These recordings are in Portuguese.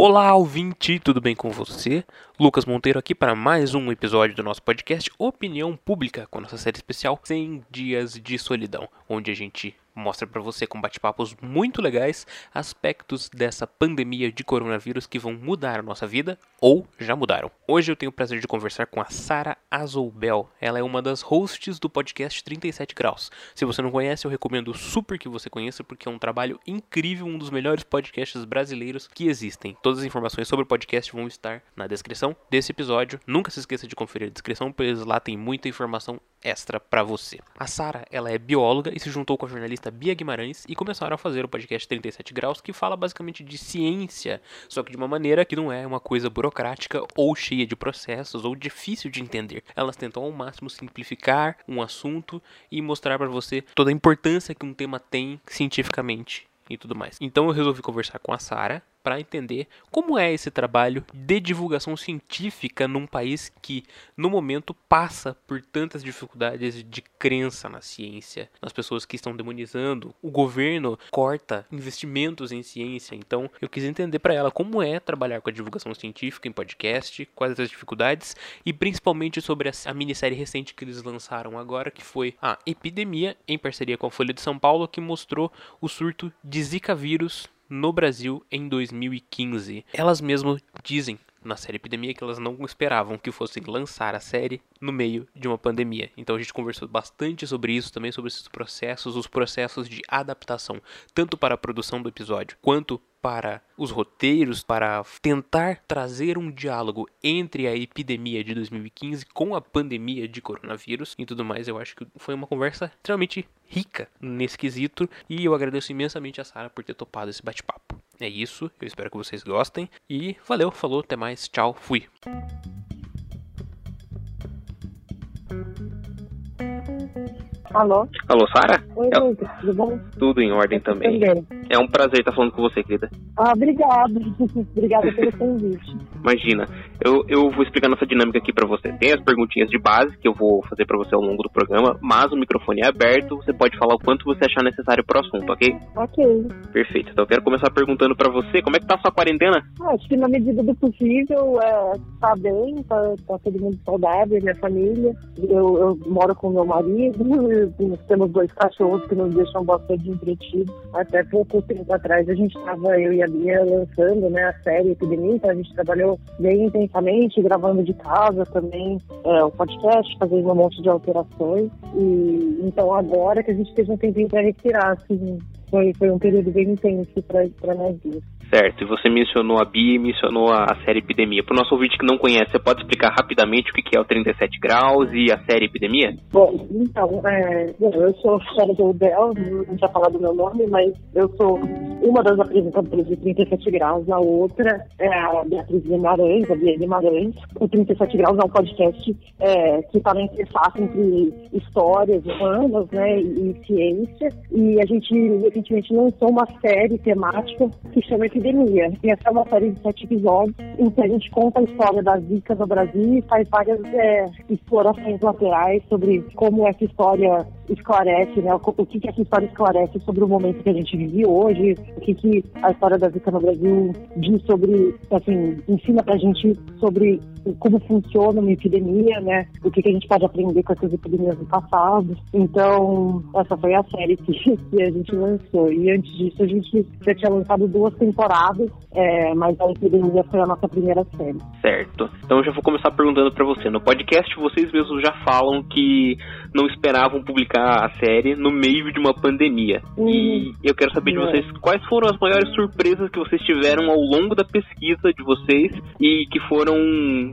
Olá, ouvinte, tudo bem com você? Lucas Monteiro aqui para mais um episódio do nosso podcast Opinião Pública, com nossa série especial 100 Dias de Solidão, onde a gente mostra para você com bate-papos muito legais aspectos dessa pandemia de coronavírus que vão mudar a nossa vida ou já mudaram. Hoje eu tenho o prazer de conversar com a Sara Azoubel. Ela é uma das hosts do podcast 37 Graus. Se você não conhece, eu recomendo super que você conheça porque é um trabalho incrível, um dos melhores podcasts brasileiros que existem. Todas as informações sobre o podcast vão estar na descrição desse episódio. Nunca se esqueça de conferir a descrição, pois lá tem muita informação extra para você. A Sara, ela é bióloga e se juntou com a jornalista Bia Guimarães e começaram a fazer o podcast 37 Graus, que fala basicamente de ciência, só que de uma maneira que não é uma coisa burocrática ou cheia de processos ou difícil de entender. Elas tentam ao máximo simplificar um assunto e mostrar para você toda a importância que um tema tem cientificamente e tudo mais. Então eu resolvi conversar com a Sara para entender como é esse trabalho de divulgação científica num país que, no momento, passa por tantas dificuldades de crença na ciência, nas pessoas que estão demonizando. O governo corta investimentos em ciência, então eu quis entender para ela como é trabalhar com a divulgação científica em podcast, quais as dificuldades e principalmente sobre a minissérie recente que eles lançaram agora, que foi a Epidemia, em parceria com a Folha de São Paulo, que mostrou o surto de Zika vírus no Brasil em 2015. Elas mesmas dizem na série Epidemia que elas não esperavam que fossem lançar a série no meio de uma pandemia. Então a gente conversou bastante sobre isso, também sobre esses processos, os processos de adaptação, tanto para a produção do episódio quanto para os roteiros, para tentar trazer um diálogo entre a epidemia de 2015 com a pandemia de coronavírus e tudo mais. Eu acho que foi uma conversa extremamente rica nesse quesito e eu agradeço imensamente a Sara por ter topado esse bate-papo. É isso, eu espero que vocês gostem e valeu, falou, até mais, tchau, fui. Alô? Alô, Sara? Oi, é, Lucas, tudo bom? Tudo em ordem também. Também. É um prazer estar falando com você, querida. Ah, obrigado. Obrigada pelo convite. Imagina. Eu, eu vou explicar nossa dinâmica aqui pra você. Tem as perguntinhas de base que eu vou fazer pra você ao longo do programa, mas o microfone é aberto, você pode falar o quanto você achar necessário pro assunto, ok? Ok. Perfeito. Então eu quero começar perguntando pra você, como é que tá a sua quarentena? Ah, acho que na medida do possível, é, tá bem, tá, tá todo mundo saudável, minha família. Eu, eu moro com meu marido, temos dois cachorros que nos deixam bastante entretidos. Até pouco tempo atrás a gente estava, eu e a Bia, lançando né, a série Epidemia, então a gente trabalhou bem intensamente, gravando de casa também é, o podcast, fazendo um monte de alterações. E então agora que a gente teve um tempinho para respirar, assim, foi, foi um período bem intenso para nós duas. Certo, e você mencionou a Bia e mencionou a série Epidemia. Para o nosso ouvinte que não conhece, você pode explicar rapidamente o que é o 37 Graus e a série Epidemia? Bom, então, é, eu sou Sara Goldel, não tinha falado o meu nome, mas eu sou uma das apresentadoras de 37 Graus, a outra é a Beatriz Guimarães, a Bia Guimarães. O 37 Graus é um podcast é, que está na interface entre histórias humanas né, e, e ciência, e a gente recentemente lançou uma série temática que chama Epidemia. E essa é uma série de sete episódios em que a gente conta a história da Zika no Brasil e faz várias é, explorações laterais sobre como essa história esclarece, né? O que, que essa história esclarece sobre o momento que a gente vive hoje, o que, que a história da Zika no Brasil diz sobre, assim, ensina pra gente sobre como funciona uma epidemia, né? O que, que a gente pode aprender com essas epidemias do passado. Então, essa foi a série que, que a gente lançou. E antes disso, a gente já tinha lançado duas temporadas, é, mas a epidemia foi a nossa primeira série. Certo. Então, eu já vou começar perguntando para você. No podcast, vocês mesmos já falam que não esperavam publicar a série no meio de uma pandemia. Uhum. E eu quero saber de É. vocês quais foram as maiores surpresas que vocês tiveram ao longo da pesquisa de vocês e que foram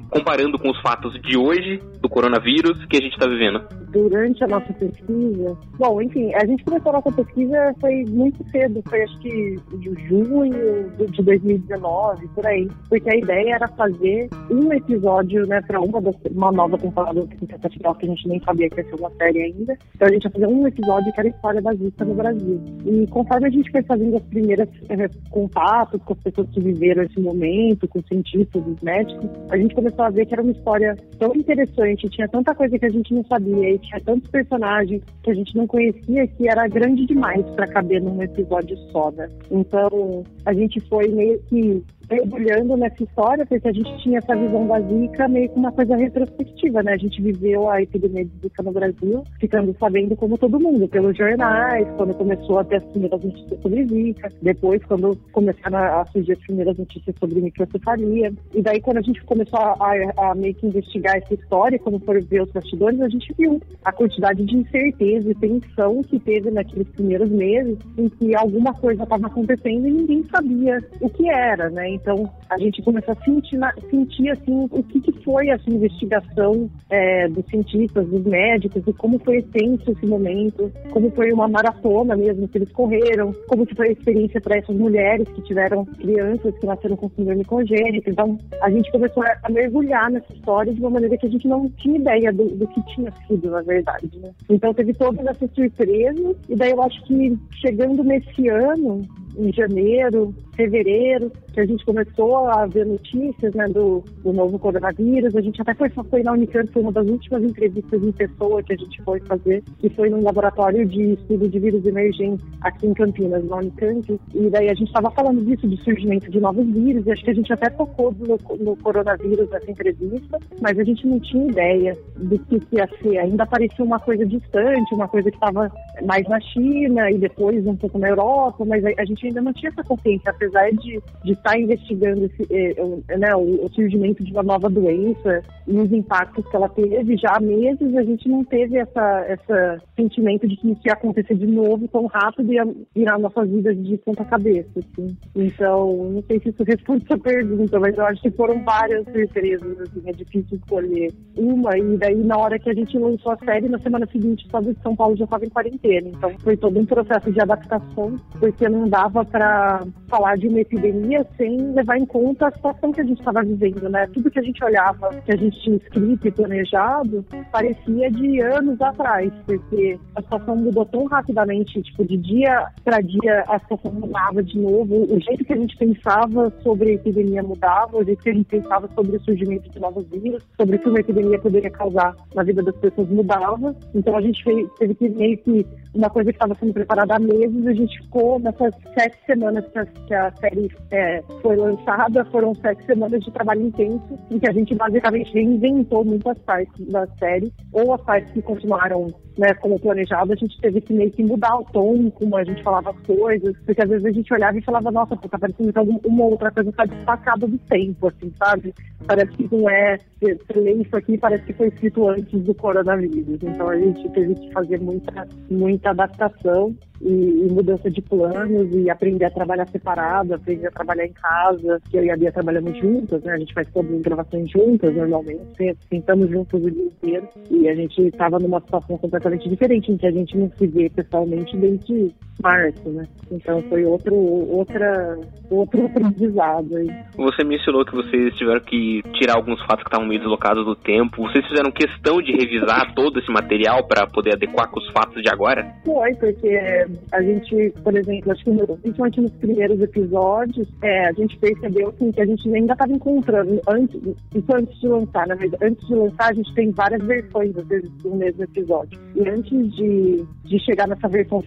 comparando com os fatos de hoje, do coronavírus, que a gente está vivendo. durante a nossa pesquisa. Bom, enfim, a gente começou a nossa pesquisa foi muito cedo, foi acho que de junho de 2019, por aí. Porque a ideia era fazer um episódio, né, para uma, das- uma nova temporada do 37 Graus, que a gente nem sabia que ia ser uma série ainda. Então a gente ia fazer um episódio que era a história da Zika no Brasil. E conforme a gente foi fazendo as primeiras eh, contatos com as pessoas que viveram esse momento, com os cientistas, os médicos, a gente começou a ver que era uma história tão interessante, tinha tanta coisa que a gente não sabia, e tinha tantos personagens que a gente não conhecia que era grande demais para caber num episódio só, né? Então a gente foi meio que mergulhando nessa história, porque a gente tinha essa visão da Zika meio que uma coisa retrospectiva, né? A gente viveu a epidemia de Zika no Brasil, ficando sabendo como todo mundo, pelos jornais, quando começou a ter as primeiras notícias sobre Zika, depois quando começaram a surgir as primeiras notícias sobre microcefalia. E daí quando a gente começou a, a, a meio que investigar essa história, quando for ver os bastidores, a gente viu a quantidade de incerteza e tensão que teve naqueles primeiros meses, em que alguma coisa estava acontecendo e ninguém sabia o que era, né? Então a gente começou a sentir, sentir assim, o que, que foi essa investigação é, dos cientistas, dos médicos, e como foi tenso esse momento, como foi uma maratona mesmo que eles correram, como foi a experiência para essas mulheres que tiveram crianças que nasceram com síndrome congênita. Então a gente começou a mergulhar nessa história de uma maneira que a gente não tinha ideia do, do que tinha sido, na verdade. Né? Então teve todas essas surpresas, e daí eu acho que chegando nesse ano, em janeiro, fevereiro, que a gente começou a ver notícias né, do, do novo coronavírus. A gente até foi, foi na Unicamp, foi uma das últimas entrevistas em pessoa que a gente foi fazer, que foi num laboratório de estudo de vírus emergentes aqui em Campinas, na Unicamp. E daí a gente estava falando disso, de surgimento de novos vírus, e acho que a gente até tocou no, no coronavírus nessa entrevista, mas a gente não tinha ideia do que ia ser. Ainda parecia uma coisa distante, uma coisa que estava mais na China e depois um pouco na Europa, mas a, a gente ainda não tinha essa consciência, apesar de, de estar investigando esse, eh, né, o, surgimento de uma nova doença e os impactos que ela teve, já há meses a gente não teve essa, essa sentimento de que isso ia acontecer de novo tão rápido e ia virar nossas vidas de ponta cabeça. Assim. Então, não sei se isso responde sua pergunta, mas eu acho que foram várias surpresas, assim, é difícil escolher uma, e daí na hora que a gente lançou a série, na semana seguinte o estado de São Paulo já estava em quarentena, então foi todo um processo de adaptação, porque não dava para falar de uma epidemia sem levar em conta a situação que a gente estava vivendo, né? Tudo que a gente olhava, que a gente tinha escrito e planejado, parecia de anos atrás, porque a situação mudou tão rapidamente, tipo, de dia para dia a situação mudava de novo, o jeito que a gente pensava sobre a epidemia mudava, o jeito que a gente pensava sobre o surgimento de novos vírus, sobre o que uma epidemia poderia causar na vida das pessoas mudava. Então a gente fez, teve que meio que uma coisa que estava sendo preparada há meses, a gente ficou nessas sete semanas que a, a série é, foi lançada, foram sete semanas de trabalho intenso, em que a gente basicamente reinventou muitas partes da série, ou as partes que continuaram né, como planejado, a gente teve que meio que mudar o tom, como a gente falava as coisas, porque às vezes a gente olhava e falava, nossa, pô, tá parecendo que alguma outra coisa tá destacada do tempo, assim, sabe? Parece que não é, você lê isso aqui, parece que foi escrito antes do coronavírus. Então a gente teve que fazer muita, muita adaptação e, e, mudança de planos e aprender a trabalhar separado, aprender a trabalhar em casa, que eu e a Bia trabalhamos juntas, né? A gente faz todas as gravações juntas normalmente, sentamos juntos o dia inteiro e a gente estava numa situação completamente diferente, em que a gente não se vê pessoalmente desde março, né? Então foi outro, outra, outro aprendizado aí. Você mencionou que vocês tiveram que tirar alguns fatos que estavam meio deslocados do tempo. Vocês fizeram questão de revisar todo esse material para poder adequar com os fatos de agora? Foi, porque a gente, por exemplo, acho que principalmente nos primeiros episódios, é, a gente percebeu assim, que a gente ainda estava encontrando, antes, isso antes de lançar, na verdade, antes de lançar a gente tem várias versões vezes, do mesmo episódio. E antes de, de chegar nessa versão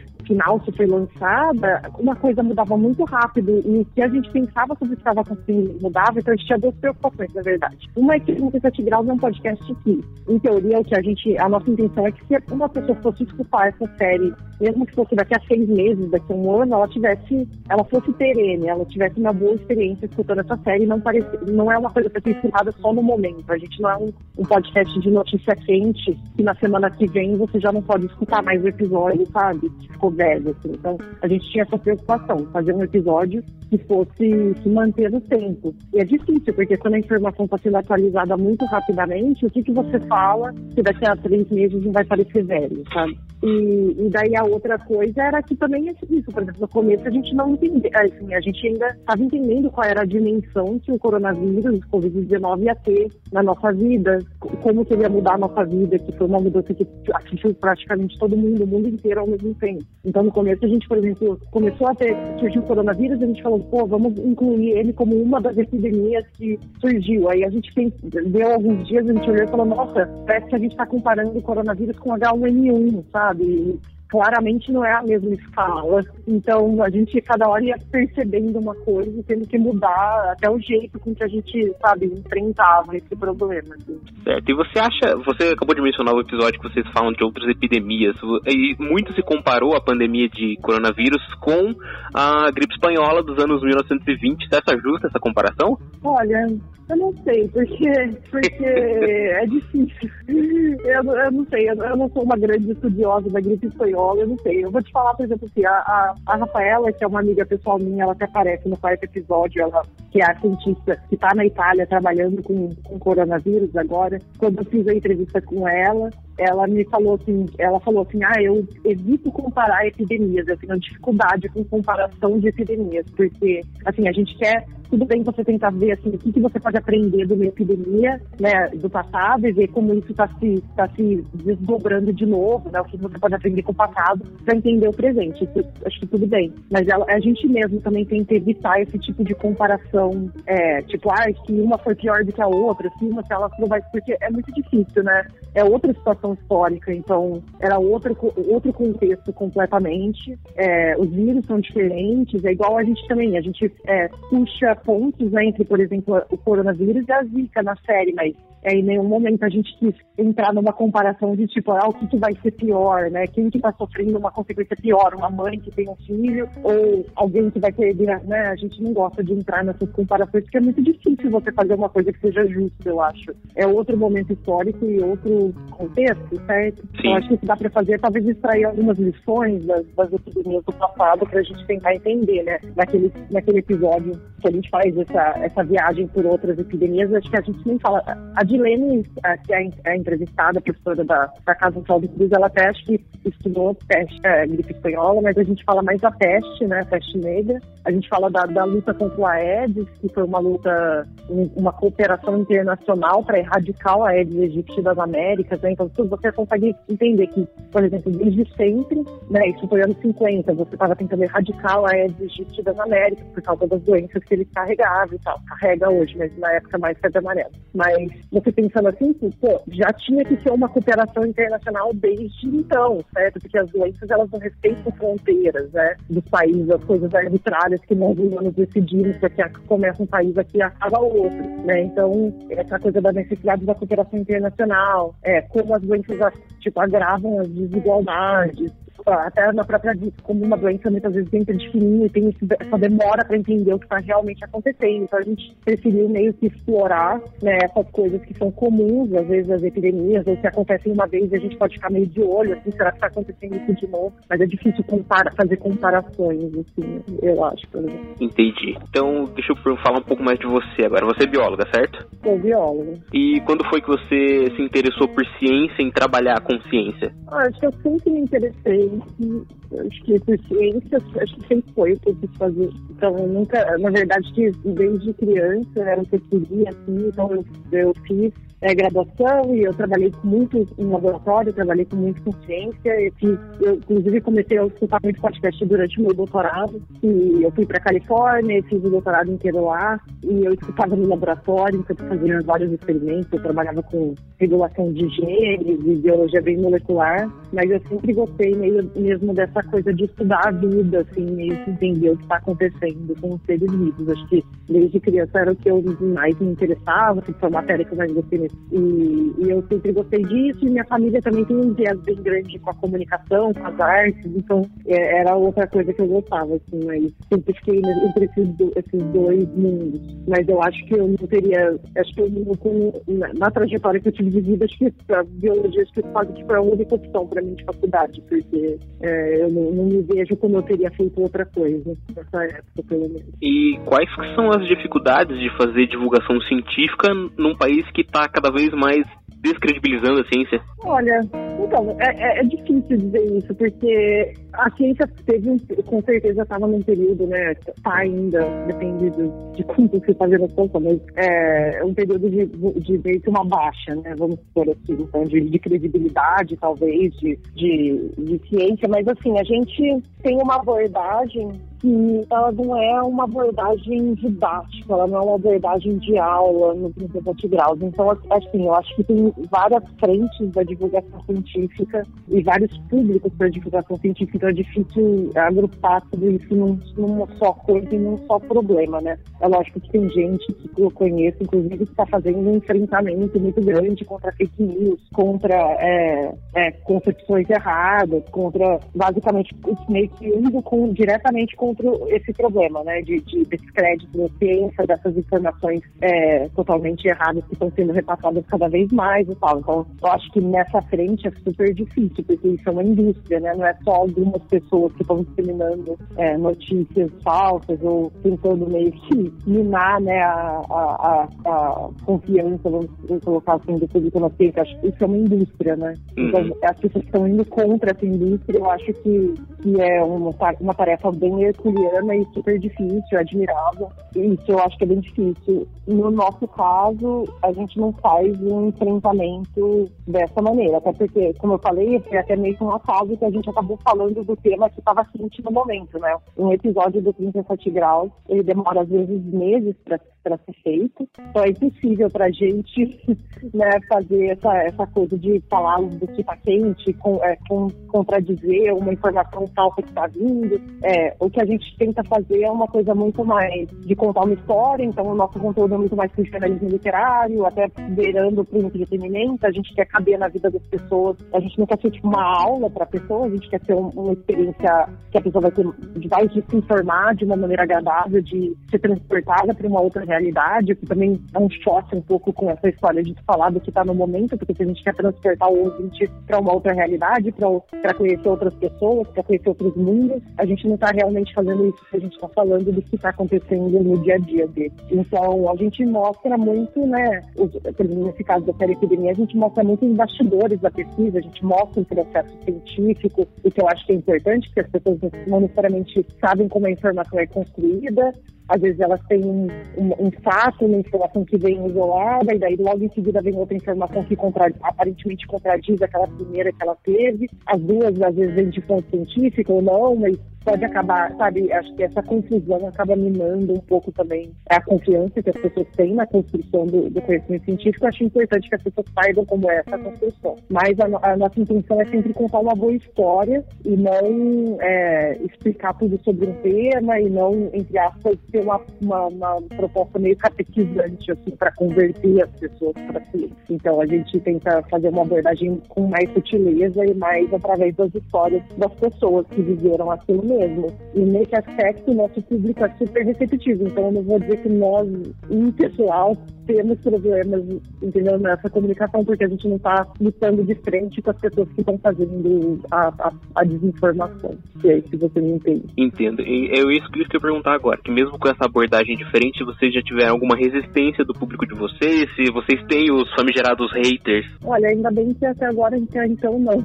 que foi lançada, uma coisa mudava muito rápido e o que a gente pensava sobre o que estava acontecendo mudava, então a gente tinha duas preocupações, na verdade. Uma é que o 37 Graus é um podcast que, em teoria, o que a gente, a nossa intenção é que se uma pessoa fosse escutar essa série, mesmo que fosse daqui a seis meses, daqui a um ano, ela tivesse, ela fosse perene, ela tivesse uma boa experiência escutando essa série, não parece, não é uma coisa para ser escutada só no momento. A gente não é um, um podcast de notícia quente que na semana que vem você já não pode escutar mais o episódio, sabe? Ficou velho, assim. Então, a gente tinha essa preocupação, fazer um episódio que fosse se manter no tempo. E é difícil, porque quando a informação está sendo atualizada muito rapidamente, o que, que você fala que daqui a três meses não vai parecer velho, sabe? E, e, daí a outra coisa era que também é isso, por exemplo, no começo a gente não entendia, assim, a gente ainda estava entendendo qual era a dimensão que o coronavírus, o Covid-19 ia ter na nossa vida, como que ele ia mudar a nossa vida, que foi uma mudança que atingiu praticamente todo mundo, o mundo inteiro ao mesmo tempo. Então no começo a gente, por exemplo, começou a ter, surgiu o coronavírus, a gente falou, pô, vamos incluir ele como uma das epidemias que surgiu. Aí a gente fez, deu alguns dias, a gente olhou e falou, nossa, parece que a gente está comparando o coronavírus com H1N1, sabe? Sabe? Claramente não é a mesma escala. Então a gente cada hora ia percebendo uma coisa e tendo que mudar até o jeito com que a gente, sabe, enfrentava esse problema. Assim. Certo. E você acha, você acabou de mencionar o episódio que vocês falam de outras epidemias, e muito se comparou a pandemia de coronavírus com a gripe espanhola dos anos 1920. Você acha justa essa comparação? Olha, eu não sei, porque, porque é difícil. Eu, eu não sei, eu, eu, não sou uma grande estudiosa da gripe espanhola, eu não sei. Eu vou te falar, por exemplo, assim, a, a, a Rafaela, que é uma amiga pessoal minha, ela até aparece no quarto episódio, ela que é a cientista que está na Itália trabalhando com, com coronavírus agora. Quando eu fiz a entrevista com ela, ela me falou assim, ela falou assim, ah, eu evito comparar epidemias, eu tenho dificuldade com comparação de epidemias, porque, assim, a gente quer tudo bem você tentar ver assim, o que, que você pode aprender de uma epidemia né, do passado e ver como isso está se, tá se desdobrando de novo, né, o que você pode aprender com o passado para entender o presente. Isso, acho que tudo bem. Mas ela, a gente mesmo também tenta evitar esse tipo de comparação, é, tipo, ah, se uma foi pior do que a outra, se uma, se ela não vai. Porque é muito difícil, né? É outra situação histórica, então era outro, outro contexto completamente. É, os vírus são diferentes, é igual a gente também, a gente é, puxa pontos né, entre, por exemplo, o coronavírus e a Zika na série, mas é, em nenhum momento a gente quis entrar numa comparação de tipo, ah, o que, que vai ser pior, né? Quem que está sofrendo uma consequência pior? Uma mãe que tem um filho ou alguém que vai perder, né? A gente não gosta de entrar nessas comparações porque é muito difícil você fazer uma coisa que seja justa, eu acho. É outro momento histórico e outro contexto, certo? Sim. Eu acho que o que dá para fazer é talvez extrair algumas lições das, das epidemias do passado para a gente tentar entender, né? Naquele, naquele episódio que a gente faz essa, essa viagem por outras epidemias, acho que a gente nem fala. A Dilene, que é a entrevistada, professora da, da Casa Sol de Cruz, ela até acho que estudou peste, é, gripe espanhola, mas a gente fala mais da peste, né, peste negra. A gente fala da, da luta contra o Aedes, que foi uma luta, uma cooperação internacional para erradicar o Aedes aegypti das Américas, né? Então, você consegue entender que, por exemplo, desde sempre, né, isso foi anos 50, você estava tentando erradicar o Aedes aegypti das Américas por causa das doenças que ele carregava e tal. Carrega hoje, mas na época mais febre amarela. Mas você pensando assim, pô, já tinha que ser uma cooperação internacional desde então, certo? Porque as doenças, elas não respeitam fronteiras, né? Dos países, as coisas arbitrárias que nós humanos decidimos, porque começa um país aqui e acaba o outro, né? Então, essa coisa da necessidade da cooperação internacional, é, como as doenças, tipo, agravam as desigualdades, até na própria como uma doença muitas vezes entra de fininho e tem essa demora para entender o que está realmente acontecendo. Então a gente preferiu meio que explorar né, essas coisas que são comuns, às vezes as epidemias, ou que acontecem uma vez e a gente pode ficar meio de olho, assim, será que está acontecendo isso de novo? Mas é difícil compara, fazer comparações, assim, eu acho, por exemplo. Entendi. Então, deixa eu falar um pouco mais de você agora. Você é bióloga, certo? Sou bióloga. E quando foi que você se interessou por ciência em trabalhar com ciência? Ah, acho que eu sempre me interessei acho que por ciência, acho que sempre foi o que eu quis fazer. Então, nunca, na verdade, desde criança era o que eu queria, assim, então eu, eu fiz é, graduação e eu trabalhei muito em laboratório, trabalhei com muito com ciência. Eu, eu inclusive comecei a escutar muito podcast durante o meu doutorado e eu fui para Califórnia fiz o doutorado inteiro lá e eu escutava no laboratório, então eu fazia vários experimentos, eu trabalhava com regulação de genes e biologia bem molecular, mas eu sempre gostei meio, mesmo dessa coisa de estudar a vida, assim, meio que entender o que está acontecendo com os seres vivos. Acho que desde criança era o que eu mais me interessava, que foi a matéria que eu mais gostei e, e, eu sempre gostei disso, e minha família também tem um viés bem grande com a comunicação, com as artes, então é, era outra coisa que eu gostava, assim, mas sempre fiquei entre esses, esses dois mundos. Mas eu acho que eu não teria, acho que eu, com, na, na, trajetória que eu tive de vida, acho que a biologia acho que quase que foi a única opção para mim de faculdade, porque é, eu não, não, me vejo como eu teria feito outra coisa nessa época, pelo menos. E quais são as dificuldades de fazer divulgação científica num país que está cada vez mais descredibilizando a ciência? Olha, então, é, é, é difícil dizer isso, porque a ciência teve, com certeza, estava num período, né, tá ainda, depende de como você está vendo a mas é um período de, de meio que uma baixa, né, vamos supor assim, então, de, de credibilidade, talvez, de, de, de ciência, mas assim, a gente tem uma abordagem que ela não é uma abordagem didática, ela não é uma abordagem de aula no 37 graus. Então, assim, eu acho que tem várias frentes da divulgação científica e vários públicos para divulgação científica, então é difícil agrupar tudo isso num, numa só coisa e num só problema, né? É lógico que tem gente que eu conheço, inclusive, que está fazendo um enfrentamento muito grande contra fake news, contra é, é, concepções erradas, contra basicamente meio que indo com, diretamente contra esse problema, né? De, de descrédito ciência, dessas informações é, totalmente erradas que estão sendo repassadas cada vez mais e tal. Então, eu acho que nessa frente é super difícil, porque isso é uma indústria, né? Não é só algumas pessoas que estão disseminando é, notícias falsas ou tentando meio que minar né, a, a, a confiança, vamos colocar assim, do público na ciência. Acho que isso é uma indústria, né? Uhum. Então, as pessoas que estão indo contra essa indústria, eu acho que, que é uma, uma tarefa bem herculeana e super difícil, admirável. Isso eu acho que é bem difícil. No nosso caso, a gente não faz um enfrentamento dessa maneira, até porque, como eu falei, foi até meio que um acaso que a gente acabou falando do tema que estava quente no momento, né? Um episódio do 37 graus, ele demora às vezes meses para ser feito. Então é impossível para a gente né, fazer essa, essa coisa de falar do que está quente, com, é, com, contradizer uma informação falsa que está vindo. É, o que a gente tenta fazer é uma coisa muito mais de contar uma história, então o nosso conteúdo é muito mais para o jornalismo literário, até beirando para o entretenimento. A gente quer caber na vida das pessoas, a gente não quer ser tipo uma aula para a pessoa, a gente quer ter um, uma experiência que a pessoa vai ter, vai se informar de uma maneira agradável, de ser transportada para uma outra realidade, que também é um choque um pouco com essa história de falar do que está no momento, porque se a gente quer transportar o ouvinte para uma outra realidade, para conhecer outras pessoas, para conhecer outros mundos, a gente não está realmente fazendo isso que a gente está falando do que está acontecendo no dia a dia dele. Então, a gente mostra muito, né, os, nesse caso da série Epidemia, a gente mostra muito os bastidores da pesquisa, a gente mostra o processo científico, o que eu acho que é importante, porque as pessoas não necessariamente sabem como a informação é construída, às vezes elas têm um, um, um fato, uma informação que vem isolada, e daí logo em seguida vem outra informação que contra, aparentemente contradiz aquela primeira que ela teve. As duas, às vezes, vêm de fonte científica ou não, mas pode acabar, sabe, acho que essa confusão acaba minando um pouco também a confiança que as pessoas têm na construção do, do conhecimento científico. Eu acho importante que as pessoas saibam como é essa construção. Mas a, a nossa intenção é sempre contar uma boa história e não é, explicar tudo sobre um tema e não, entre aspas, ter uma, uma, uma proposta meio catequizante, assim, para converter as pessoas para si. Então a gente tenta fazer uma abordagem com mais sutileza e mais através das histórias das pessoas que viveram aquilo mesmo mesmo. E nesse aspecto, nosso público é super receptivo. Então, eu não vou dizer que nós, em pessoal, temos problemas, entendeu, nessa comunicação, porque a gente não está lutando de frente com as pessoas que estão fazendo a, a, a, desinformação. Se é isso que você me entende. Entendo. E é isso que eu ia perguntar agora, que mesmo com essa abordagem diferente, vocês já tiveram alguma resistência do público de vocês? Se vocês têm os famigerados haters? Olha, ainda bem que até agora, então não.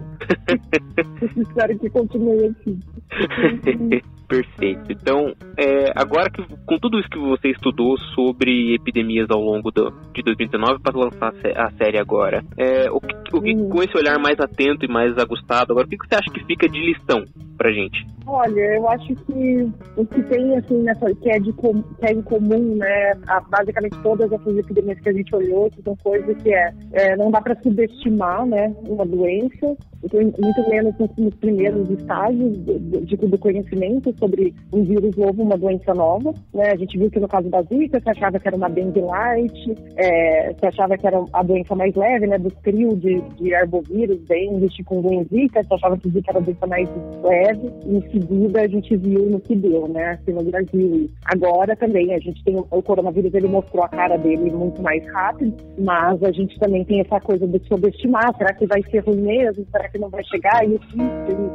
Espero que continue assim. Perfeito. Então, é, agora que com tudo isso que você estudou sobre epidemias ao longo do, de 2019 para lançar a série agora, é, o, uhum. com esse olhar mais atento e mais ajustado, agora o que você acha que fica de lição pra gente? Olha, eu acho que o que tem assim nessa que é de que é em comum, né, a, basicamente todas essas epidemias que a gente olhou, que são coisas que é, é não dá para subestimar, né, uma doença, muito menos nos primeiros estágios do, do, do conhecimento sobre um vírus novo, uma doença nova. Né? A gente viu que no caso da Zika, você achava que era uma dengue light, é, você achava que era a doença mais leve, né, do trio de, de arbovírus, dengue, chikungunya Zika, você achava que Zika era a doença mais leve. Em seguida, a gente viu no que deu, né, aqui no Brasil. Agora também, a gente tem o coronavírus, ele mostrou a cara dele muito mais rápido, mas a gente também tem essa coisa de subestimar, será que vai ser ruim mesmo? Será que não vai chegar? E o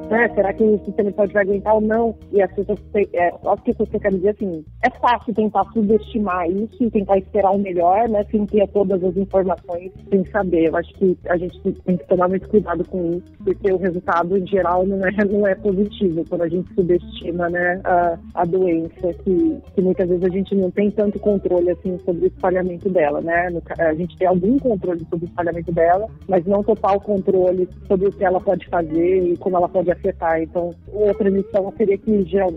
né? Será que o sistema pode aguentar ou não? E as pessoas, é, as pessoas querem dizer assim, é fácil tentar subestimar isso e tentar esperar o melhor, né? Sem ter todas as informações, sem saber. Eu acho que a gente tem que tomar muito cuidado com isso, porque o resultado, em geral, não é, não é positivo quando a gente subestima né, a, a doença, que, que muitas vezes a gente não tem tanto controle assim sobre o espalhamento dela, né? No, a gente tem algum controle sobre o espalhamento dela, mas não total controle sobre o que ela pode fazer e como ela pode afetar. Então, outra lição seria que,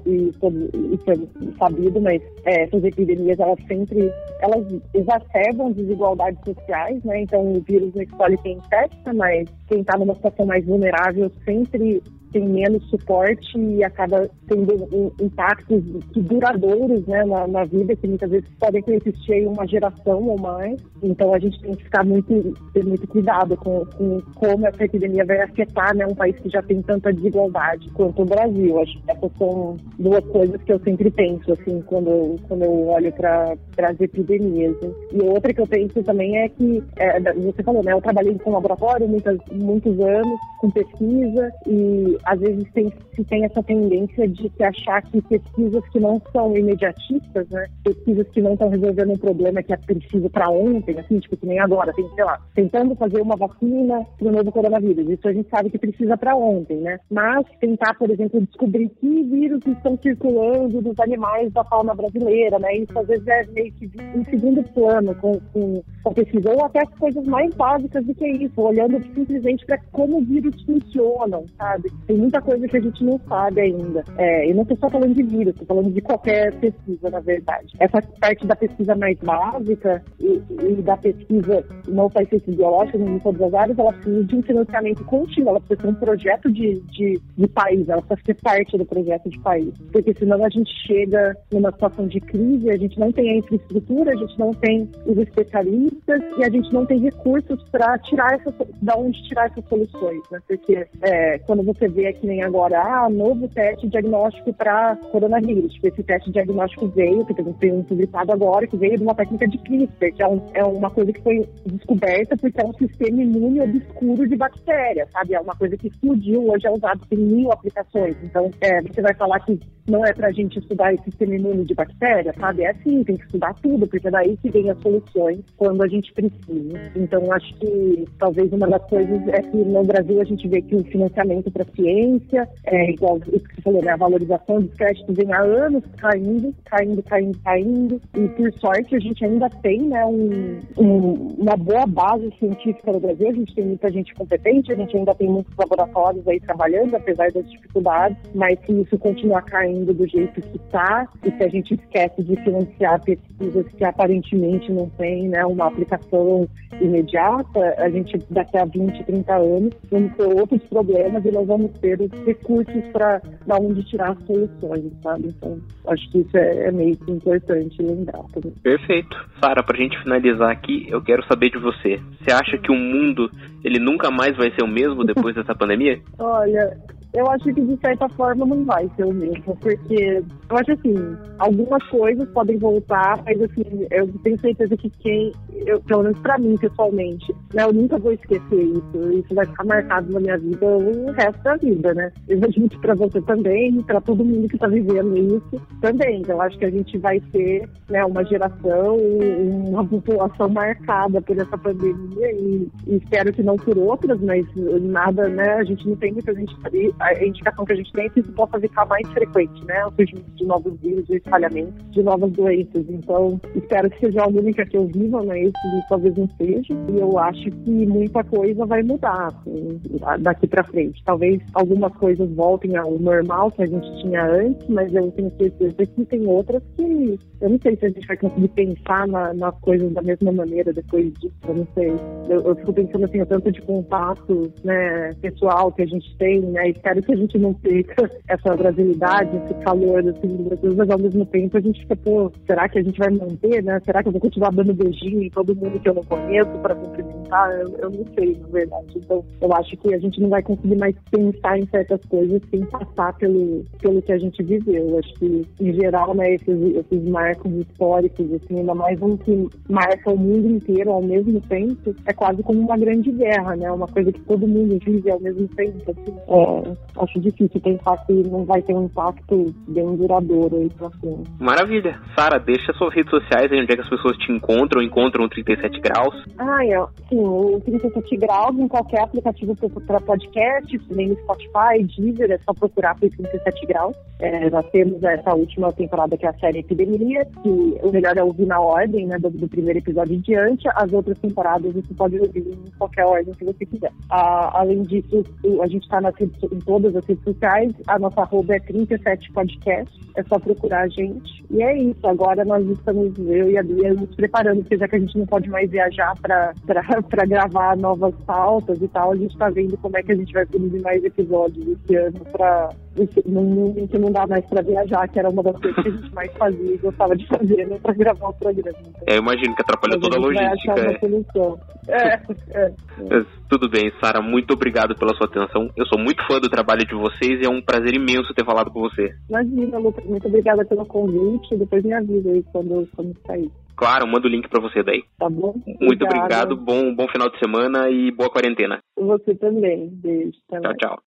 e isso é sabido, mas é, essas epidemias, elas sempre, elas exacerbam desigualdades sociais, né? Então, o vírus não escolhe quem infecta, mas quem está numa situação mais vulnerável sempre tem menos suporte e acaba tendo impactos duradouros né, na, na, vida, que muitas vezes podem em uma geração ou mais. Então a gente tem que ficar muito, ter muito cuidado com, com como essa epidemia vai afetar né, um país que já tem tanta desigualdade quanto o Brasil. Acho que essas são duas coisas que eu sempre penso, assim, quando, quando eu olho para as epidemias. Né? E outra que eu penso também é que, é, você falou, né, eu trabalhei com laboratório muitas, muitos anos, com pesquisa, e às vezes tem, se tem essa tendência de se achar que pesquisas que não são imediatistas, né, pesquisas que não estão resolvendo um problema que é preciso para ontem, assim, tipo, que nem agora, tem, sei lá, tentando fazer uma vacina para o novo coronavírus. Isso a gente sabe que precisa para ontem, né? Mas tentar, por exemplo, descobrir que vírus estão circulando nos animais da fauna brasileira, né? Isso às vezes é meio que em segundo plano com, com, com pesquisa, ou até coisas mais básicas do que isso, olhando simplesmente para como vírus funcionam, sabe? Tem muita coisa que a gente não sabe ainda. É, e não estou só falando de vírus, estou falando de qualquer pesquisa, na verdade. Essa parte da pesquisa mais básica e, e da pesquisa não só em biológica, em todas as áreas, ela precisa de um financiamento contínuo, ela precisa ter um projeto de, de, de país, ela precisa ser parte do projeto de país. Porque senão a gente chega numa situação de crise, a gente não tem a infraestrutura, a gente não tem os especialistas e a gente não tem recursos para tirar essa, da onde tirar essas soluções, né? Porque é, quando você vê que nem agora, ah, novo teste diagnóstico para coronavírus, tipo, esse teste diagnóstico veio, que tem um publicado agora, que veio de uma técnica de CRISPR, que é, um, é uma coisa que foi descoberta porque é um sistema imune obscuro de bactérias, sabe? É uma coisa que explodiu, hoje é usado, tem mil aplicações. Então, é, você vai falar que não é para a gente estudar esse sistema imune de bactérias, sabe? É sim, tem que estudar tudo, porque é daí que vem as soluções quando a gente precisa. Então, acho que talvez uma das coisas é que no Brasil a gente vê que o financiamento para ciência, é igual o que você falou, né? A valorização dos créditos vem há anos caindo, caindo, caindo, caindo. E por sorte a gente ainda tem, né, um, um, uma boa base científica no Brasil. A gente tem muita gente competente, a gente ainda tem muitos laboratórios aí trabalhando, apesar das dificuldades, mas se isso continuar caindo do jeito que está, e se a gente esquece de financiar pesquisas que aparentemente não têm né, uma aplicação imediata, a gente daqui a 20, 30 anos vamos ter outros problemas e nós vamos ter os recursos para da onde tirar as soluções, sabe? Então, acho que isso é, é meio que importante lembrar também. Perfeito. Sara, pra gente finalizar aqui, eu quero saber de você. Você acha que o mundo ele nunca mais vai ser o mesmo depois dessa pandemia? Olha, eu acho que de certa forma não vai ser o mesmo, porque eu acho assim, algumas coisas podem voltar, mas assim, eu tenho certeza que quem, eu, pelo menos pra mim pessoalmente, né, eu nunca vou esquecer isso, isso vai ficar marcado na minha vida o resto da vida, né? Eu muito pra você também, pra todo mundo que tá vivendo isso também. Então, eu acho que a gente vai ter né, uma geração, uma população marcada por essa pandemia e, e espero que não por outras, mas nada, né? A gente não tem muita gente a indicação que a gente tem é que isso possa ficar mais frequente, né? O surgimento de novos vírus, o espalhamento de novas doenças. Então, espero que seja a única que eu viva, mas isso talvez não seja. E eu acho que muita coisa vai mudar assim, daqui para frente. Talvez algumas coisas voltem ao normal que a gente tinha antes, mas eu tenho certeza que tem outras que eu não sei se a gente vai conseguir pensar na, nas coisas da mesma maneira depois disso. Eu não sei. Eu, eu fico pensando assim, o tanto de contato né, pessoal que a gente tem, né? Espero que a gente não perca essa brasilidade, esse calor assim, Brasil, mas ao mesmo tempo a gente fica, pô, será que a gente vai manter, né? Será que eu vou continuar dando beijinho em todo mundo que eu não conheço para cumprimentar? Eu, eu não sei, na verdade. Então, eu acho que a gente não vai conseguir mais pensar em certas coisas sem passar pelo, pelo que a gente viveu. Eu acho que, em geral, né, esses, esses marcos históricos, assim, ainda mais um que marca o mundo inteiro ao mesmo tempo, é quase como uma grande guerra, né? Uma coisa que todo mundo vive ao mesmo tempo. Assim. É, acho difícil pensar que não vai ter um impacto bem duradouro aí pra frente. Maravilha. Sara, deixa suas redes sociais aí onde é que as pessoas te encontram, encontram 37 graus. Ah, é. Sim, o 37 Graus em qualquer aplicativo para podcast, nem no Spotify, Deezer, é só procurar por 37 Graus. É, nós temos essa última temporada que é a série Epidemia, que o melhor é ouvir na ordem, né, do, do primeiro episódio em diante. As outras temporadas você pode ouvir em qualquer ordem que você quiser. Ah, além disso, a gente está em todas as redes sociais. A nossa arroba é 37 Podcast. É só procurar a gente. E é isso. Agora nós estamos, eu e a Bia, nos preparando, porque já que a gente não pode mais viajar para gravar novas pautas e tal, a gente está vendo como é que a gente vai produzir mais episódios esse ano para num mundo em que não dá mais para viajar, que era uma das coisas que a gente mais fazia e gostava de fazer, né, para gravar o programa. Então, é, eu imagino que atrapalha toda a logística. É. É, é, é. Tudo bem, Sara, muito obrigado pela sua atenção. Eu sou muito fã do trabalho de vocês e é um prazer imenso ter falado com você. Imagina, Lucas, muito obrigada pelo convite. Depois me avisa aí quando, quando sair. Claro, manda o link para você daí. Tá bom? Muito obrigado, bom, bom final de semana e boa quarentena. Você também. Beijo. Tchau, tchau.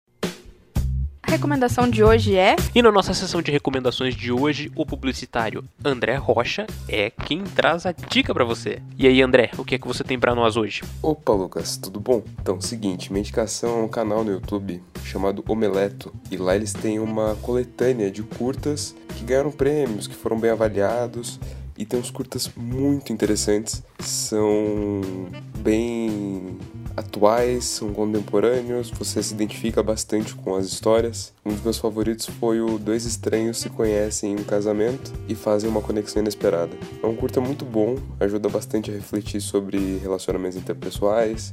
A recomendação de hoje é. E na nossa sessão de recomendações de hoje, o publicitário André Rocha é quem traz a dica para você. E aí, André, o que é que você tem para nós hoje? Opa, Lucas, tudo bom? Então, seguinte, minha indicação é um canal no YouTube chamado Omeleto. E lá eles têm uma coletânea de curtas que ganharam prêmios, que foram bem avaliados e tem uns curtas muito interessantes. São bem atuais, são contemporâneos, você se identifica bastante com as histórias. Um dos meus favoritos foi o Dois Estranhos se conhecem em um casamento e fazem uma conexão inesperada. É um curta muito bom, ajuda bastante a refletir sobre relacionamentos interpessoais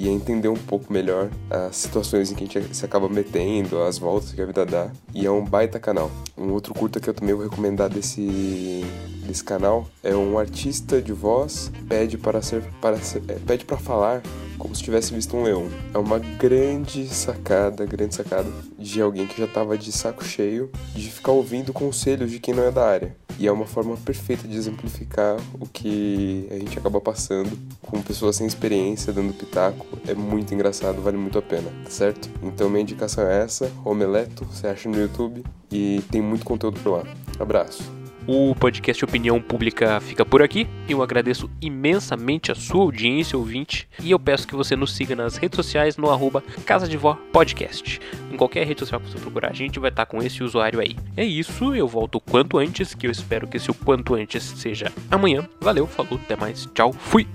e entender um pouco melhor as situações em que a gente se acaba metendo, as voltas que a vida dá. E é um baita canal. Um outro curta que eu também vou recomendar desse, desse canal é um artista de voz pede para ser para ser, é, pede para falar como se tivesse visto um leão. É uma grande sacada, grande sacada de alguém que já estava de saco cheio de ficar ouvindo conselhos de quem não é da área. E é uma forma perfeita de exemplificar o que a gente acaba passando com pessoas sem experiência dando pitaco. É muito engraçado, vale muito a pena, tá certo? Então minha indicação é essa, Omeleto, você acha no YouTube e tem muito conteúdo por lá. Abraço. O podcast Opinião Pública fica por aqui. Eu agradeço imensamente a sua audiência, ouvinte, e eu peço que você nos siga nas redes sociais no arroba Casa de Vó Podcast. Em qualquer rede social que você procurar, a gente vai estar com esse usuário aí. É isso, eu volto o quanto antes, que eu espero que esse o quanto antes seja amanhã. Valeu, falou, até mais, tchau, fui!